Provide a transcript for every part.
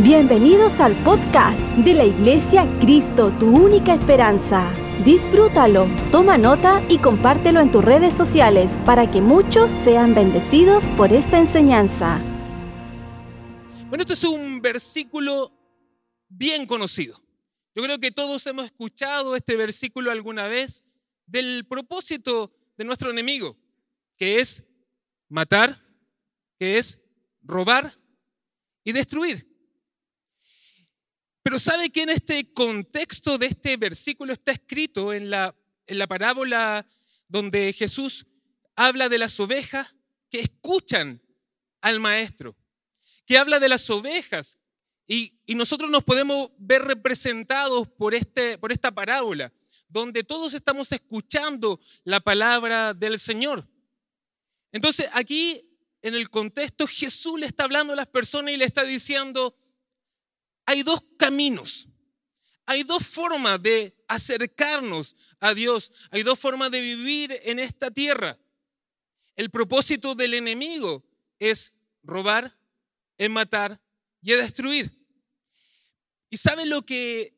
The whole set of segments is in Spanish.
Bienvenidos al podcast de la Iglesia Cristo, tu única esperanza. Disfrútalo, toma nota y compártelo en tus redes sociales para que muchos sean bendecidos por esta enseñanza. Bueno, esto es un versículo bien conocido. Yo creo que todos hemos escuchado este versículo alguna vez del propósito de nuestro enemigo, que es matar, que es robar y destruir. Pero sabe que en este contexto de este versículo está escrito en la, en la parábola donde Jesús habla de las ovejas que escuchan al maestro, que habla de las ovejas y, y nosotros nos podemos ver representados por, este, por esta parábola, donde todos estamos escuchando la palabra del Señor. Entonces aquí en el contexto Jesús le está hablando a las personas y le está diciendo, hay dos caminos. Hay dos formas de acercarnos a Dios. Hay dos formas de vivir en esta tierra. El propósito del enemigo es robar, es matar y es destruir. ¿Y sabe lo que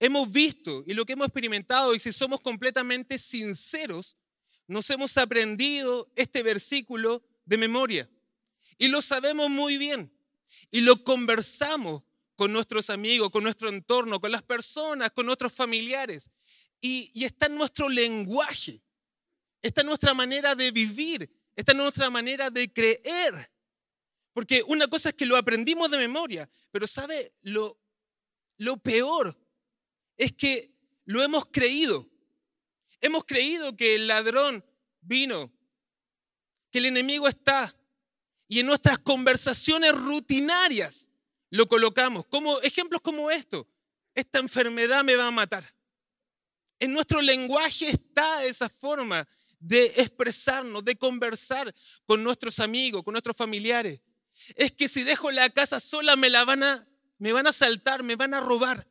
hemos visto y lo que hemos experimentado? Y si somos completamente sinceros, nos hemos aprendido este versículo de memoria. Y lo sabemos muy bien. Y lo conversamos con nuestros amigos, con nuestro entorno, con las personas, con nuestros familiares. Y, está en nuestro lenguaje, está en nuestra manera de vivir, está en nuestra manera de creer. Porque una cosa es que lo aprendimos de memoria, pero ¿sabe? Lo, lo peor es que lo hemos creído. Hemos creído que el ladrón vino, que el enemigo está. Y en nuestras conversaciones rutinarias lo colocamos. Como ejemplos como esto. Esta enfermedad me va a matar. En nuestro lenguaje está esa forma de expresarnos, de conversar con nuestros amigos, con nuestros familiares. Es que si dejo la casa sola me la van a me van a saltar, me van a robar.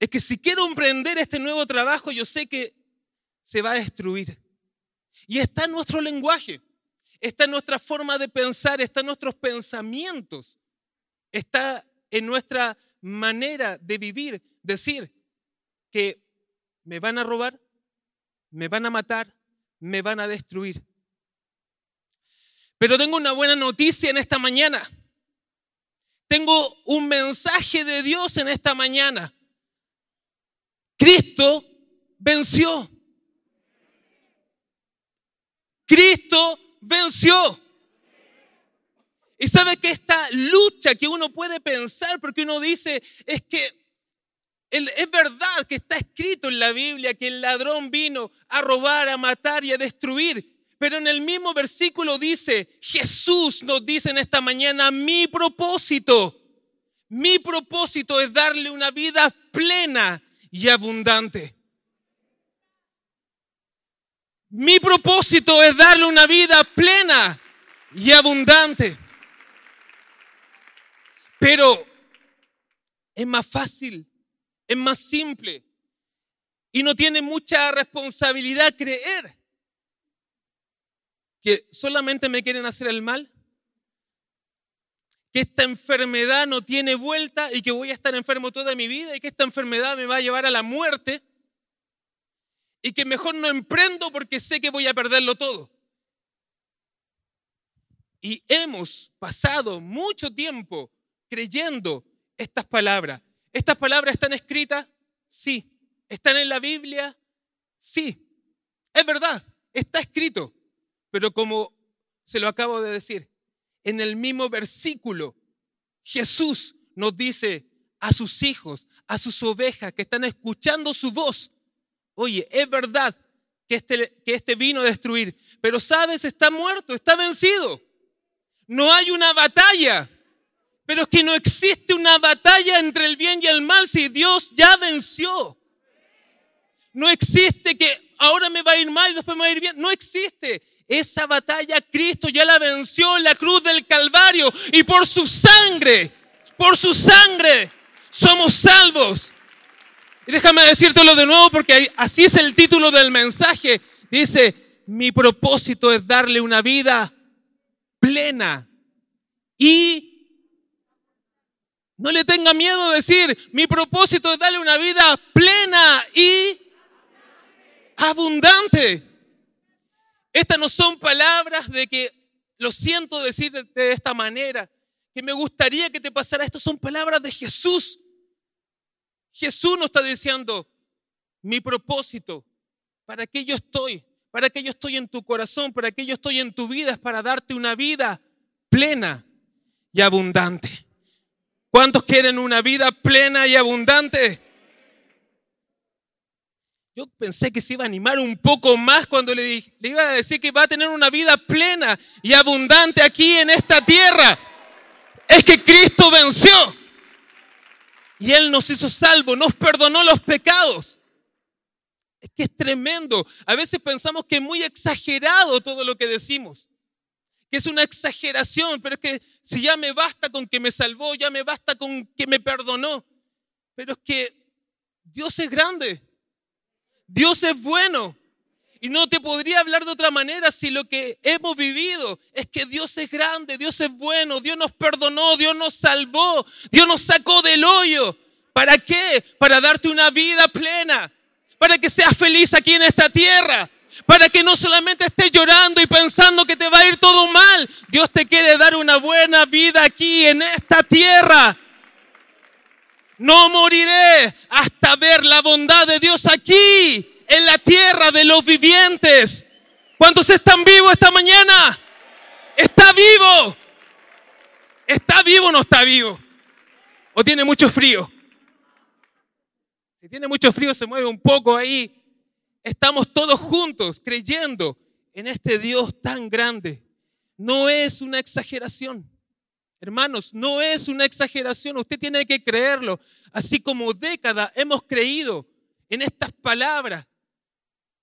Es que si quiero emprender este nuevo trabajo, yo sé que se va a destruir. Y está en nuestro lenguaje está en nuestra forma de pensar, está en nuestros pensamientos, está en nuestra manera de vivir. Decir que me van a robar, me van a matar, me van a destruir. Pero tengo una buena noticia en esta mañana. Tengo un mensaje de Dios en esta mañana. Cristo venció. Cristo venció. Y sabe que esta lucha que uno puede pensar, porque uno dice, es que es verdad que está escrito en la Biblia que el ladrón vino a robar, a matar y a destruir. Pero en el mismo versículo dice, Jesús nos dice en esta mañana, mi propósito, mi propósito es darle una vida plena y abundante. Mi propósito es darle una vida plena y abundante. Pero es más fácil, es más simple y no tiene mucha responsabilidad creer que solamente me quieren hacer el mal, que esta enfermedad no tiene vuelta y que voy a estar enfermo toda mi vida y que esta enfermedad me va a llevar a la muerte y que mejor no emprendo porque sé que voy a perderlo todo. Y hemos pasado mucho tiempo creyendo estas palabras. ¿Estas palabras están escritas? Sí. ¿Están en la Biblia? Sí. Es verdad, está escrito. Pero como se lo acabo de decir, en el mismo versículo, Jesús nos dice a sus hijos, a sus ovejas que están escuchando su voz, Oye, es verdad que este, que este vino a destruir, pero sabes, está muerto, está vencido. No hay una batalla, pero es que no existe una batalla entre el bien y el mal si Dios ya venció. No existe que ahora me va a ir mal y después me va a ir bien. No existe. Esa batalla Cristo ya la venció en la cruz del Calvario y por su sangre, por su sangre somos salvos. Y déjame decírtelo de nuevo porque así es el título del mensaje. Dice, mi propósito es darle una vida plena y no le tenga miedo de decir, mi propósito es darle una vida plena y abundante. Estas no son palabras de que lo siento decirte de esta manera, que me gustaría que te pasara. Estas son palabras de Jesús. Jesús nos está diciendo, mi propósito, para que yo estoy, para que yo estoy en tu corazón, para que yo estoy en tu vida, es para darte una vida plena y abundante. ¿Cuántos quieren una vida plena y abundante? Yo pensé que se iba a animar un poco más cuando le, le, iba a decir que va a tener una vida plena y abundante aquí en esta tierra. Es que Cristo venció. Y Él nos hizo salvo, nos perdonó los pecados. Es que es tremendo. A veces pensamos que es muy exagerado todo lo que decimos. Que es una exageración, pero es que si ya me basta con que me salvó, ya me basta con que me perdonó. Pero es que Dios es grande. Dios es bueno. Y no te podría hablar de otra manera si lo que hemos vivido es que Dios es grande, Dios es bueno, Dios nos perdonó, Dios nos salvó, Dios nos sacó del hoyo. ¿Para qué? Para darte una vida plena, para que seas feliz aquí en esta tierra, para que no solamente estés llorando y pensando que te va a ir todo mal. Dios te quiere dar una buena vida aquí en esta tierra. No moriré hasta ver la bondad de Dios aquí, en la tierra de los vivientes. ¿Cuántos están vivos esta mañana? ¿Está vivo? ¿Está vivo o no está vivo? ¿O tiene mucho frío? Si tiene mucho frío, se mueve un poco ahí. Estamos todos juntos creyendo en este Dios tan grande. No es una exageración. Hermanos, no es una exageración, usted tiene que creerlo. Así como décadas hemos creído en estas palabras,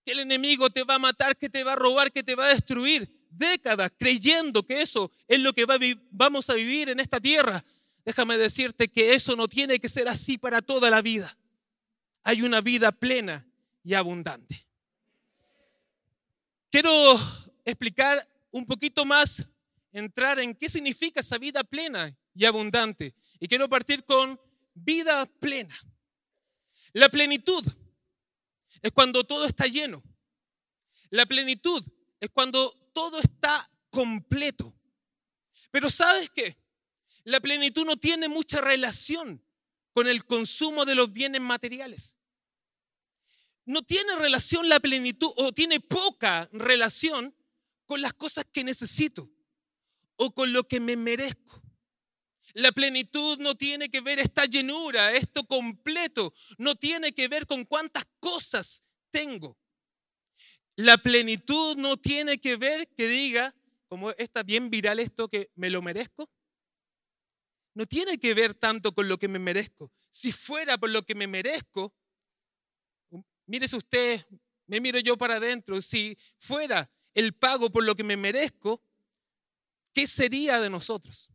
que el enemigo te va a matar, que te va a robar, que te va a destruir. Décadas creyendo que eso es lo que vamos a vivir en esta tierra. Déjame decirte que eso no tiene que ser así para toda la vida. Hay una vida plena y abundante. Quiero explicar un poquito más entrar en qué significa esa vida plena y abundante. Y quiero partir con vida plena. La plenitud es cuando todo está lleno. La plenitud es cuando todo está completo. Pero ¿sabes qué? La plenitud no tiene mucha relación con el consumo de los bienes materiales. No tiene relación la plenitud o tiene poca relación con las cosas que necesito o con lo que me merezco. La plenitud no tiene que ver esta llenura, esto completo, no tiene que ver con cuántas cosas tengo. La plenitud no tiene que ver que diga, como está bien viral esto, que me lo merezco. No tiene que ver tanto con lo que me merezco. Si fuera por lo que me merezco, mírese usted, me miro yo para adentro, si fuera el pago por lo que me merezco, ¿qué sería de nosotros?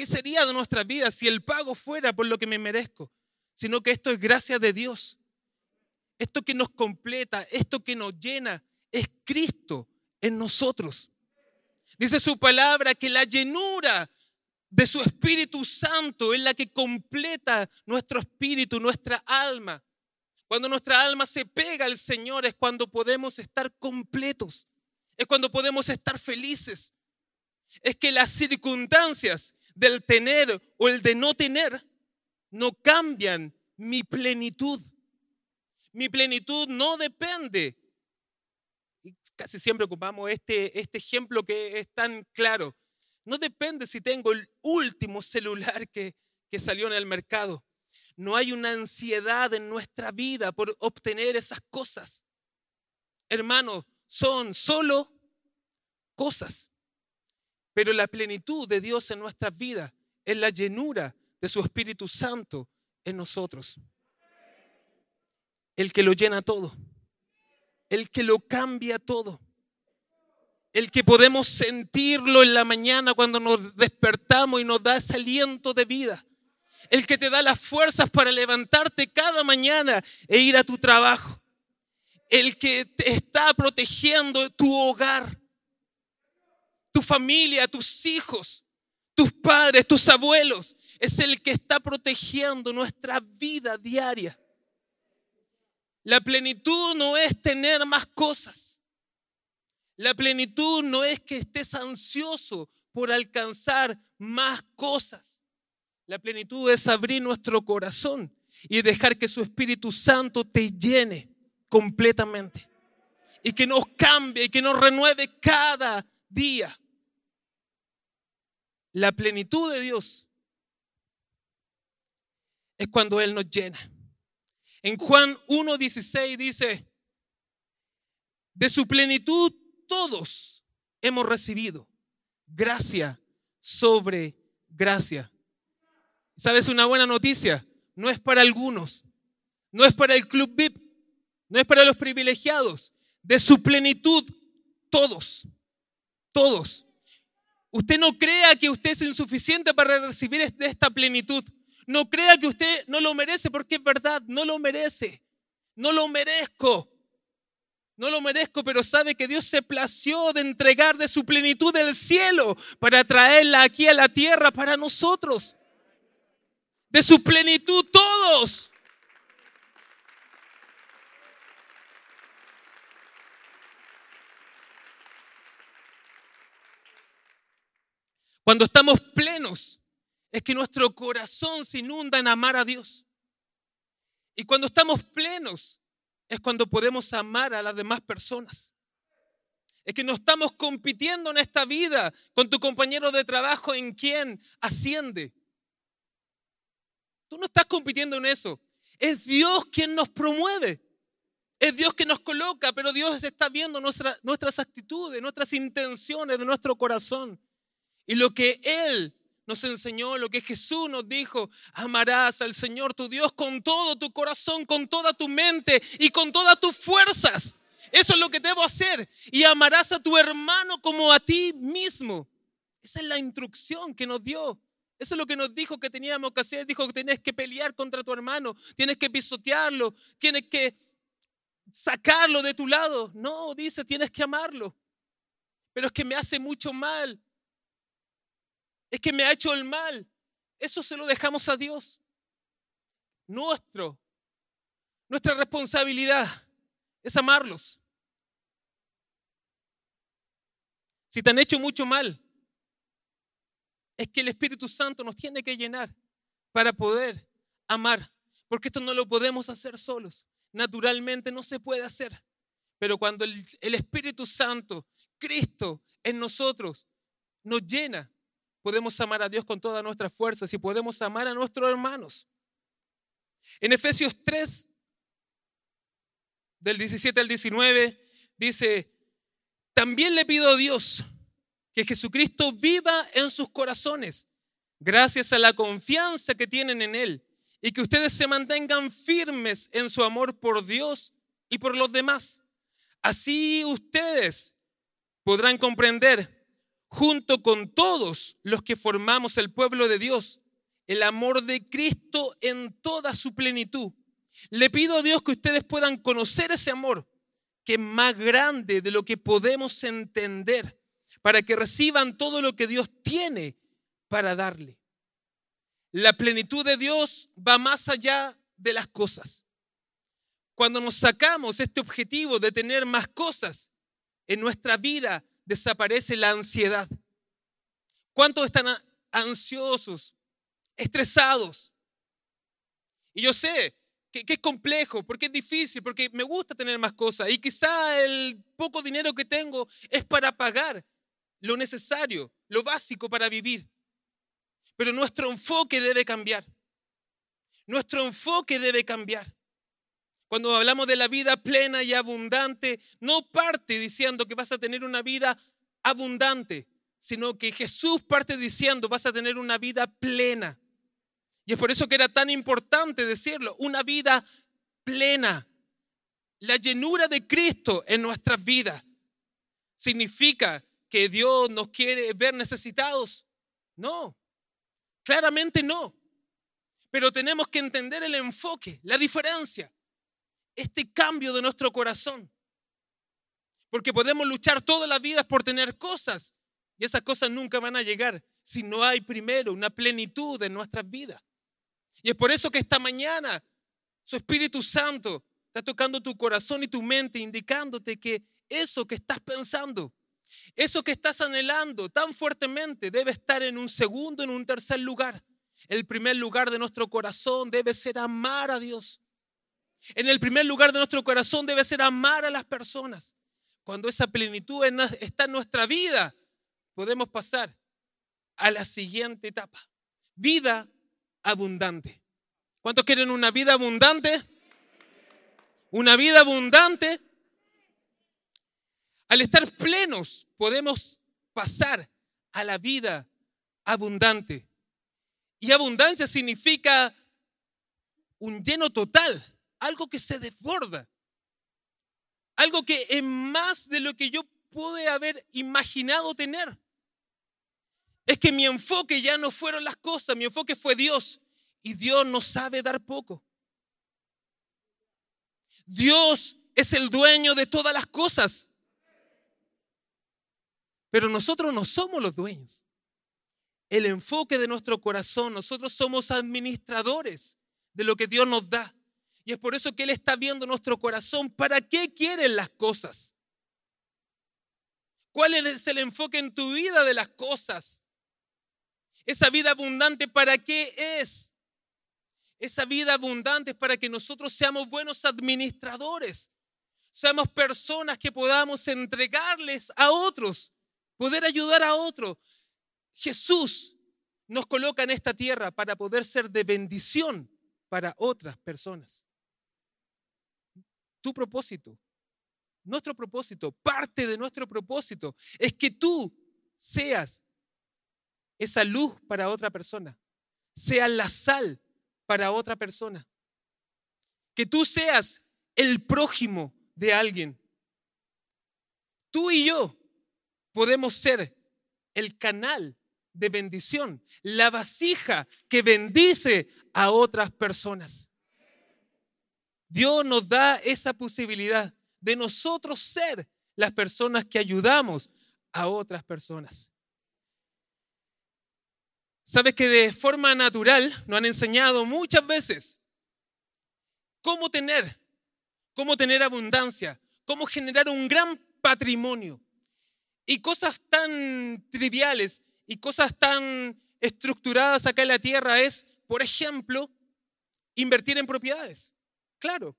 ¿Qué sería de nuestras vidas si el pago fuera por lo que me merezco? Sino que esto es gracia de Dios. Esto que nos completa, esto que nos llena, es Cristo en nosotros. Dice su palabra que la llenura de su Espíritu Santo es la que completa nuestro espíritu, nuestra alma. Cuando nuestra alma se pega al Señor es cuando podemos estar completos, es cuando podemos estar felices, es que las circunstancias del tener o el de no tener no cambian mi plenitud. Mi plenitud no depende. Casi siempre ocupamos este, este ejemplo que es tan claro. No depende si tengo el último celular que, que salió en el mercado. No hay una ansiedad en nuestra vida por obtener esas cosas. Hermanos, son solo cosas. Pero la plenitud de Dios en nuestras vidas es la llenura de su Espíritu Santo en nosotros. El que lo llena todo. El que lo cambia todo. El que podemos sentirlo en la mañana cuando nos despertamos y nos da ese aliento de vida. El que te da las fuerzas para levantarte cada mañana e ir a tu trabajo. El que te está protegiendo tu hogar tu familia, tus hijos, tus padres, tus abuelos. Es el que está protegiendo nuestra vida diaria. La plenitud no es tener más cosas. La plenitud no es que estés ansioso por alcanzar más cosas. La plenitud es abrir nuestro corazón y dejar que su Espíritu Santo te llene completamente. Y que nos cambie y que nos renueve cada día. La plenitud de Dios es cuando Él nos llena. En Juan 1.16 dice, de su plenitud todos hemos recibido gracia sobre gracia. ¿Sabes una buena noticia? No es para algunos, no es para el club VIP, no es para los privilegiados. De su plenitud todos, todos. Usted no crea que usted es insuficiente para recibir esta plenitud. No crea que usted no lo merece porque es verdad, no lo merece. No lo merezco. No lo merezco, pero sabe que Dios se plació de entregar de su plenitud del cielo para traerla aquí a la tierra para nosotros. De su plenitud todos. Cuando estamos plenos, es que nuestro corazón se inunda en amar a Dios. Y cuando estamos plenos, es cuando podemos amar a las demás personas. Es que no estamos compitiendo en esta vida con tu compañero de trabajo en quien asciende. Tú no estás compitiendo en eso. Es Dios quien nos promueve. Es Dios que nos coloca, pero Dios está viendo nuestras actitudes, nuestras intenciones de nuestro corazón. Y lo que Él nos enseñó, lo que Jesús nos dijo, amarás al Señor tu Dios con todo tu corazón, con toda tu mente y con todas tus fuerzas. Eso es lo que debo hacer. Y amarás a tu hermano como a ti mismo. Esa es la instrucción que nos dio. Eso es lo que nos dijo que teníamos que hacer. Dijo que tienes que pelear contra tu hermano, tienes que pisotearlo, tienes que sacarlo de tu lado. No, dice, tienes que amarlo. Pero es que me hace mucho mal es que me ha hecho el mal. Eso se lo dejamos a Dios. Nuestro, nuestra responsabilidad es amarlos. Si te han hecho mucho mal, es que el Espíritu Santo nos tiene que llenar para poder amar, porque esto no lo podemos hacer solos. Naturalmente no se puede hacer. Pero cuando el, el Espíritu Santo, Cristo en nosotros, nos llena, podemos amar a Dios con todas nuestras fuerzas y podemos amar a nuestros hermanos. En Efesios 3, del 17 al 19, dice, también le pido a Dios que Jesucristo viva en sus corazones, gracias a la confianza que tienen en Él, y que ustedes se mantengan firmes en su amor por Dios y por los demás. Así ustedes podrán comprender junto con todos los que formamos el pueblo de Dios, el amor de Cristo en toda su plenitud. Le pido a Dios que ustedes puedan conocer ese amor, que es más grande de lo que podemos entender, para que reciban todo lo que Dios tiene para darle. La plenitud de Dios va más allá de las cosas. Cuando nos sacamos este objetivo de tener más cosas en nuestra vida, desaparece la ansiedad. ¿Cuántos están ansiosos, estresados? Y yo sé que, es complejo, porque es difícil, porque me gusta tener más cosas y quizá el poco dinero que tengo es para pagar lo necesario, lo básico para vivir. Pero nuestro enfoque debe cambiar. Nuestro enfoque debe cambiar. Cuando hablamos de la vida plena y abundante, no parte diciendo que vas a tener una vida abundante, sino que Jesús parte diciendo vas a tener una vida plena. Y es por eso que era tan importante decirlo, una vida plena. La llenura de Cristo en nuestras vidas significa que Dios nos quiere ver necesitados. No, claramente no. Pero tenemos que entender el enfoque, la diferencia este cambio de nuestro corazón. Porque podemos luchar todas las vidas por tener cosas Y esas cosas nunca van a llegar si no hay primero una plenitud en nuestras vidas. Y es por eso que esta mañana su Espíritu Santo está tocando tu corazón y tu mente, indicándote que eso que estás pensando, eso que estás anhelando tan fuertemente debe estar en un segundo, en un tercer lugar. El primer lugar de nuestro corazón debe ser amar a Dios. En el primer lugar de nuestro corazón debe ser amar a las personas. Cuando esa plenitud está en nuestra vida, podemos pasar a la siguiente etapa. Vida abundante. ¿Cuántos quieren una vida abundante? Una vida abundante. Al estar plenos podemos pasar a la vida abundante. Y abundancia significa un lleno total, algo que se desborda, algo que es más de lo que yo pude haber imaginado tener. Es que mi enfoque ya no fueron las cosas, mi enfoque fue Dios. Y Dios no sabe dar poco. Dios es el dueño de todas las cosas. Pero nosotros no somos los dueños. El enfoque de nuestro corazón, nosotros somos administradores de lo que Dios nos da. Y es por eso que Él está viendo nuestro corazón. ¿Para qué quieren las cosas? ¿Cuál es el enfoque en tu vida de las cosas? Esa vida abundante, ¿para qué es? Esa vida abundante es para que nosotros seamos buenos administradores, seamos personas que podamos entregarles a otros, poder ayudar a otros. Jesús nos coloca en esta tierra para poder ser de bendición para otras personas. Tu propósito, nuestro propósito, parte de nuestro propósito es que tú seas esa luz para otra persona, seas la sal para otra persona. Que tú seas el prójimo de alguien. Tú y yo podemos ser el canal de bendición, la vasija que bendice a otras personas. Dios nos da esa posibilidad de nosotros ser las personas que ayudamos a otras personas. Sabes que de forma natural nos han enseñado muchas veces cómo tener, cómo tener abundancia, cómo generar un gran patrimonio. Y cosas tan triviales y cosas tan estructuradas acá en la tierra es, por ejemplo, invertir en propiedades. Claro,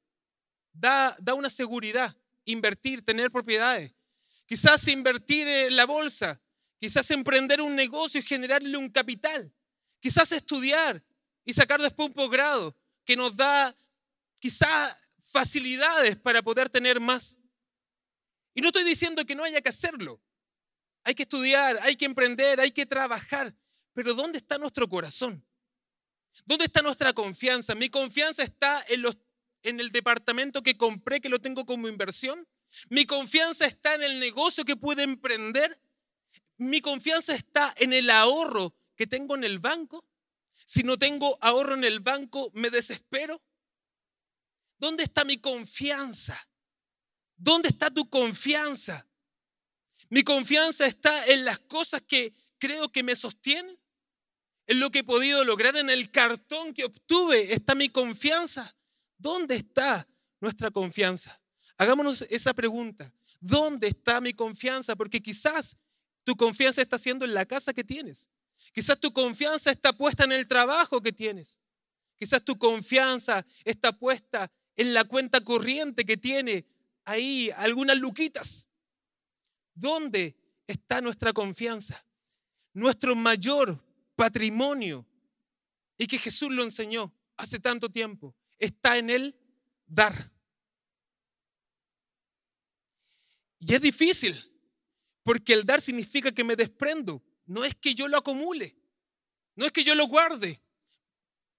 da, da una seguridad, invertir, tener propiedades. Quizás invertir en la bolsa, Quizás emprender un negocio y generarle un capital. Quizás estudiar y sacar después un posgrado que nos da quizás facilidades para poder tener más. Y no estoy diciendo que no haya que hacerlo. Hay que estudiar, hay que emprender, hay que trabajar. Pero ¿dónde está nuestro corazón? ¿Dónde está nuestra confianza? Mi confianza está en, los, en el departamento que compré, que lo tengo como inversión. Mi confianza está en el negocio que pude emprender. Mi confianza está en el ahorro que tengo en el banco. Si no tengo ahorro en el banco, me desespero. ¿Dónde está mi confianza? ¿Dónde está tu confianza? Mi confianza está en las cosas que creo que me sostienen, en lo que he podido lograr, en el cartón que obtuve. Está mi confianza. ¿Dónde está nuestra confianza? Hagámonos esa pregunta. ¿Dónde está mi confianza? Porque quizás tu confianza está siendo en la casa que tienes. Quizás tu confianza está puesta en el trabajo que tienes. Quizás tu confianza está puesta en la cuenta corriente que tiene ahí algunas luquitas. ¿Dónde está nuestra confianza? Nuestro mayor patrimonio y que Jesús lo enseñó hace tanto tiempo está en el dar. Y es difícil porque el dar significa que me desprendo. No es que yo lo acumule. No es que yo lo guarde.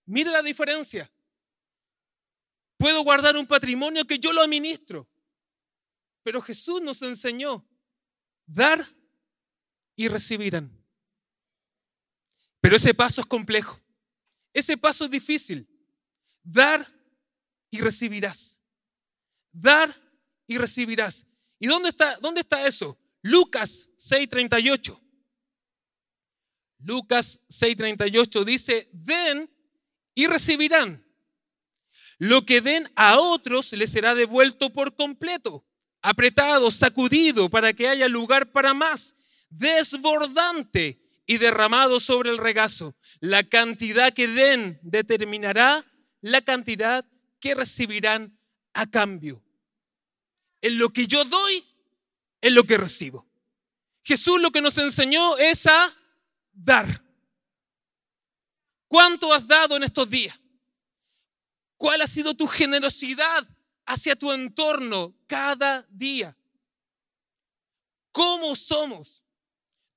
Mire la diferencia. Puedo guardar un patrimonio que yo lo administro. Pero Jesús nos enseñó dar y recibirán. Pero ese paso es complejo. Ese paso es difícil. Dar y recibirás. Dar y recibirás. ¿Y dónde está, dónde está eso? Lucas 6:38. Lucas 6:38 dice, den y recibirán. Lo que den a otros les será devuelto por completo, apretado, sacudido, para que haya lugar para más, desbordante y derramado sobre el regazo. La cantidad que den determinará la cantidad que recibirán a cambio. En lo que yo doy, es lo que recibo. Jesús lo que nos enseñó es a dar. ¿Cuánto has dado en estos días? ¿Cuál ha sido tu generosidad hacia tu entorno cada día? ¿Cómo somos?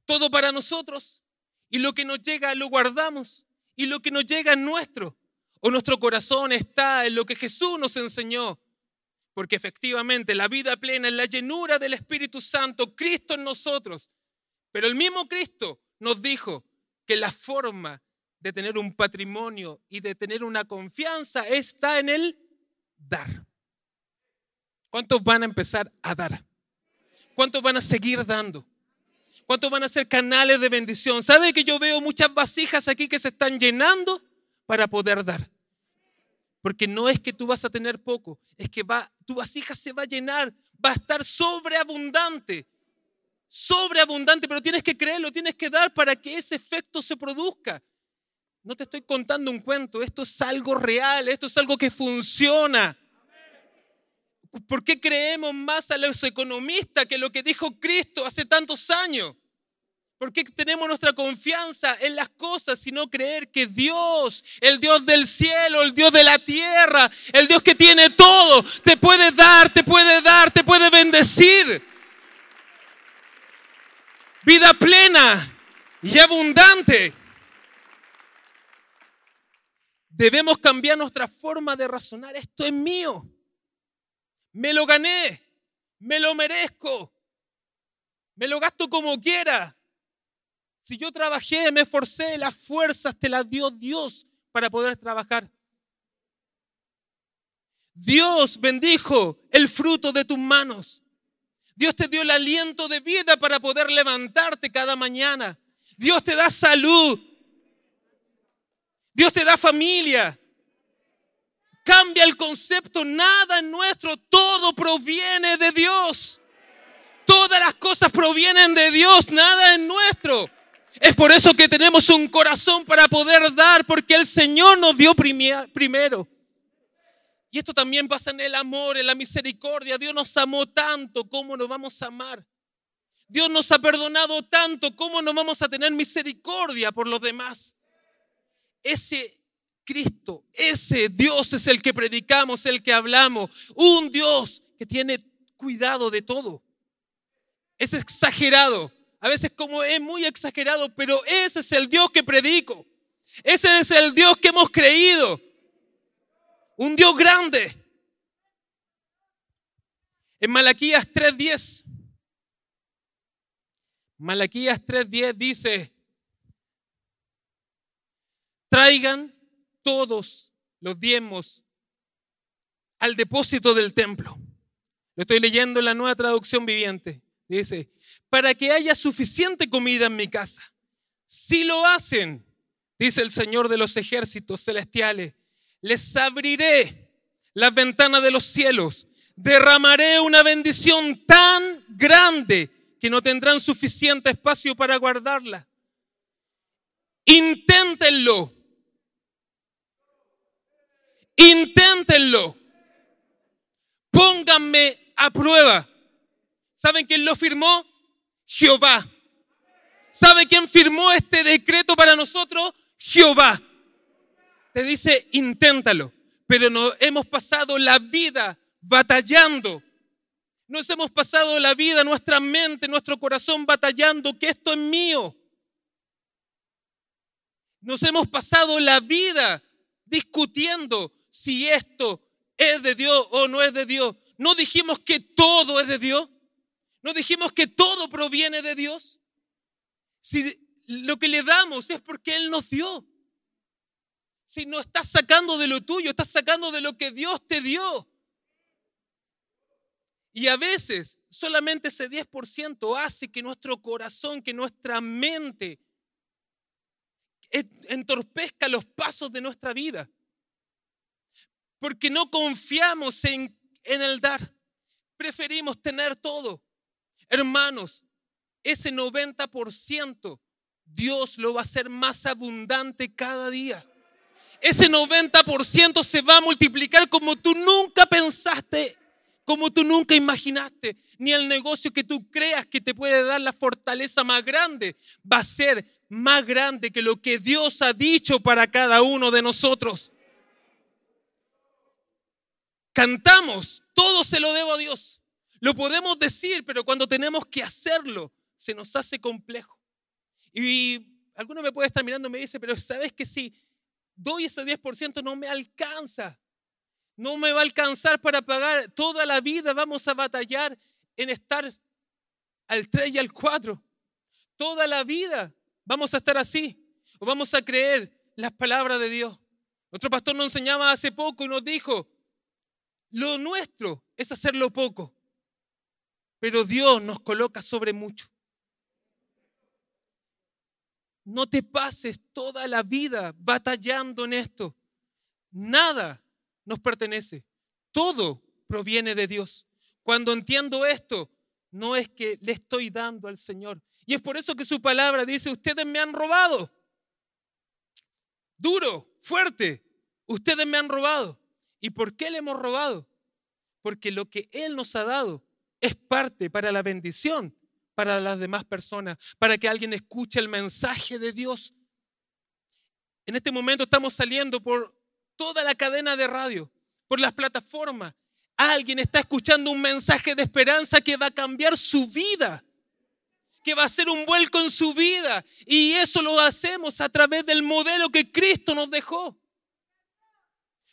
Todo para nosotros y lo que nos llega lo guardamos y lo que nos llega es nuestro. O nuestro corazón está en lo que Jesús nos enseñó. Porque efectivamente la vida plena es la llenura del Espíritu Santo, Cristo en nosotros. Pero el mismo Cristo nos dijo que la forma de tener un patrimonio y de tener una confianza está en el dar. ¿Cuántos van a empezar a dar? ¿Cuántos van a seguir dando? ¿Cuántos van a ser canales de bendición? ¿Sabe que yo veo muchas vasijas aquí que se están llenando para poder dar? Porque no es que tú vas a tener poco, es que tu vasija se va a llenar, va a estar sobreabundante sobreabundante, pero tienes que creerlo, tienes que dar para que ese efecto se produzca. No te estoy contando un cuento, esto es algo real, esto es algo que funciona. ¿Por qué creemos más a los economistas que lo que dijo Cristo hace tantos años? ¿Por qué tenemos nuestra confianza en las cosas y no creer que Dios, el Dios del cielo, el Dios de la tierra, el Dios que tiene todo, te puede dar, te puede dar, te puede bendecir? vida plena y abundante. Debemos cambiar nuestra forma de razonar. Esto es mío. Me lo gané. Me lo merezco. Me lo gasto como quiera. Si yo trabajé, me esforcé, las fuerzas te las dio Dios para poder trabajar. Dios bendijo el fruto de tus manos. Dios te dio el aliento de vida para poder levantarte cada mañana. Dios te da salud. Dios te da familia. Cambia el concepto, nada es nuestro, todo proviene de Dios. Todas las cosas provienen de Dios, nada es nuestro. Es por eso que tenemos un corazón para poder dar, porque el Señor nos dio primero. Y esto también pasa en el amor, en la misericordia. Dios nos amó tanto, ¿cómo nos vamos a amar? Dios nos ha perdonado tanto, ¿cómo no vamos a tener misericordia por los demás? Ese Cristo, ese Dios es el que predicamos, el que hablamos. Un Dios que tiene cuidado de todo. Es exagerado. A veces como es muy exagerado, pero ese es el Dios que predico. Ese es el Dios que hemos creído un Dios grande. En Malaquías 3:10, Malaquías 3:10 dice, traigan todos los diezmos al depósito del templo. Lo estoy leyendo en la nueva traducción viviente. Dice, para que haya suficiente comida en mi casa. Si lo hacen, dice el Señor de los ejércitos celestiales, les abriré las ventanas de los cielos, derramaré una bendición tan grande que no tendrán suficiente espacio para guardarla. Inténtenlo. Inténtenlo. Pónganme a prueba. ¿Saben quién lo firmó? Jehová. ¿Sabe quién firmó este decreto para nosotros? Jehová te dice, inténtalo. Pero nos hemos pasado la vida batallando. Nos hemos pasado la vida, nuestra mente, nuestro corazón batallando, que esto es mío. Nos hemos pasado la vida discutiendo si esto es de Dios o no es de Dios. No dijimos que todo es de Dios. No dijimos que todo proviene de Dios. Si lo que le damos es porque Él nos dio. Si no estás sacando de lo tuyo, estás sacando de lo que Dios te dio. Y a veces solamente ese 10% hace que nuestro corazón, que nuestra mente entorpezca los pasos de nuestra vida. Porque no confiamos en, en el dar. Preferimos tener todo. Hermanos, ese 90% Dios lo va a hacer más abundante cada día. Ese 90% se va a multiplicar como tú nunca pensaste, como tú nunca imaginaste. Ni el negocio que tú creas que te puede dar la fortaleza más grande va a ser más grande que lo que Dios ha dicho para cada uno de nosotros. Cantamos, todo se lo debo a Dios. Lo podemos decir, pero cuando tenemos que hacerlo, se nos hace complejo. Y alguno me puede estar mirando y me dice, pero sabes que si doy ese 10% no me alcanza. No me va a alcanzar para pagar. Toda la vida vamos a batallar en estar al 3 y al 4. Toda la vida vamos a estar así. O vamos a creer las palabras de Dios. Nuestro pastor nos enseñaba hace poco y nos dijo, lo nuestro es hacerlo poco, pero Dios nos coloca sobre mucho. No te pases toda la vida batallando en esto. Nada nos pertenece. Todo proviene de Dios. Cuando entiendo esto, no es que le estoy dando al Señor. Y es por eso que su palabra dice, ustedes me han robado. Duro, fuerte. Ustedes me han robado. ¿Y por qué le hemos robado? Porque lo que Él nos ha dado es parte para la bendición para las demás personas, para que alguien escuche el mensaje de Dios. En este momento estamos saliendo por toda la cadena de radio, por las plataformas. Alguien está escuchando un mensaje de esperanza que va a cambiar su vida, que va a hacer un vuelco en su vida. Y eso lo hacemos a través del modelo que Cristo nos dejó.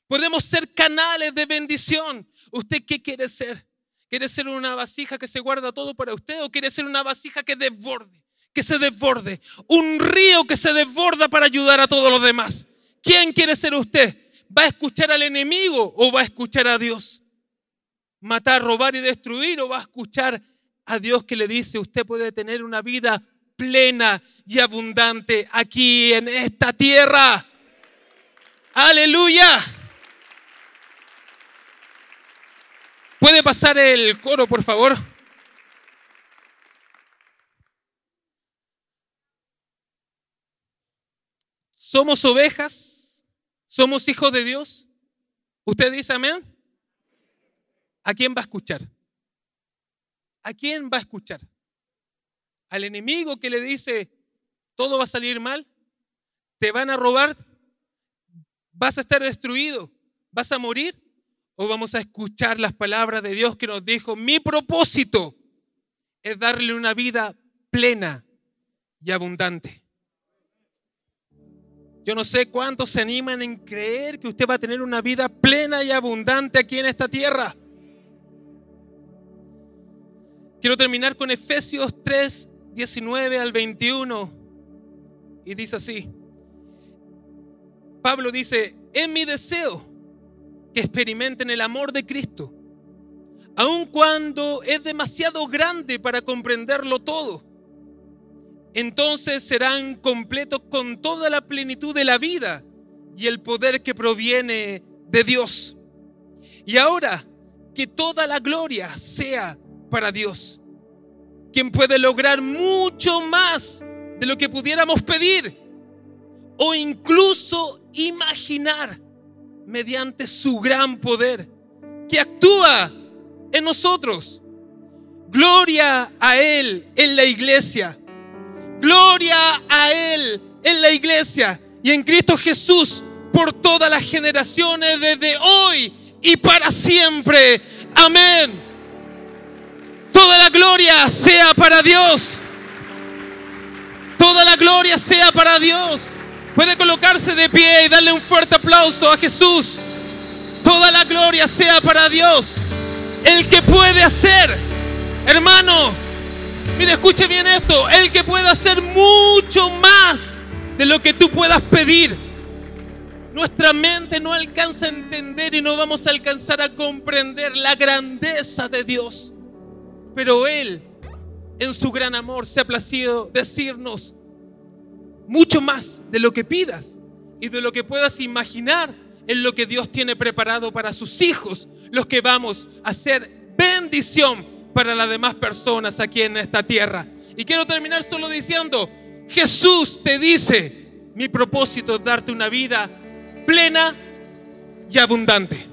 Podemos ser canales de bendición. ¿Usted qué quiere ser? ¿Quiere ser una vasija que se guarda todo para usted o quiere ser una vasija que desborde? Que se desborde. Un río que se desborda para ayudar a todos los demás. ¿Quién quiere ser usted? ¿Va a escuchar al enemigo o va a escuchar a Dios? ¿Matar, robar y destruir o va a escuchar a Dios que le dice, usted puede tener una vida plena y abundante aquí en esta tierra? Aleluya. ¿Puede pasar el coro, por favor? ¿Somos ovejas? ¿Somos hijos de Dios? ¿Usted dice amén? ¿A quién va a escuchar? ¿A quién va a escuchar? ¿Al enemigo que le dice, todo va a salir mal? ¿Te van a robar? ¿Vas a estar destruido? ¿Vas a morir? O vamos a escuchar las palabras de Dios que nos dijo, mi propósito es darle una vida plena y abundante. Yo no sé cuántos se animan en creer que usted va a tener una vida plena y abundante aquí en esta tierra. Quiero terminar con Efesios 3, 19 al 21. Y dice así. Pablo dice, es mi deseo que experimenten el amor de Cristo, aun cuando es demasiado grande para comprenderlo todo. Entonces serán completos con toda la plenitud de la vida y el poder que proviene de Dios. Y ahora que toda la gloria sea para Dios, quien puede lograr mucho más de lo que pudiéramos pedir o incluso imaginar mediante su gran poder que actúa en nosotros. Gloria a Él en la iglesia. Gloria a Él en la iglesia y en Cristo Jesús por todas las generaciones desde hoy y para siempre. Amén. Toda la gloria sea para Dios. Toda la gloria sea para Dios. Puede colocarse de pie y darle un fuerte aplauso a Jesús. Toda la gloria sea para Dios. El que puede hacer, hermano, mire, escuche bien esto, el que puede hacer mucho más de lo que tú puedas pedir. Nuestra mente no alcanza a entender y no vamos a alcanzar a comprender la grandeza de Dios. Pero Él, en su gran amor, se ha placido decirnos, mucho más de lo que pidas y de lo que puedas imaginar en lo que Dios tiene preparado para sus hijos, los que vamos a ser bendición para las demás personas aquí en esta tierra. Y quiero terminar solo diciendo, Jesús te dice, mi propósito es darte una vida plena y abundante.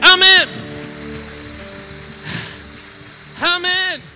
Amén. Amén.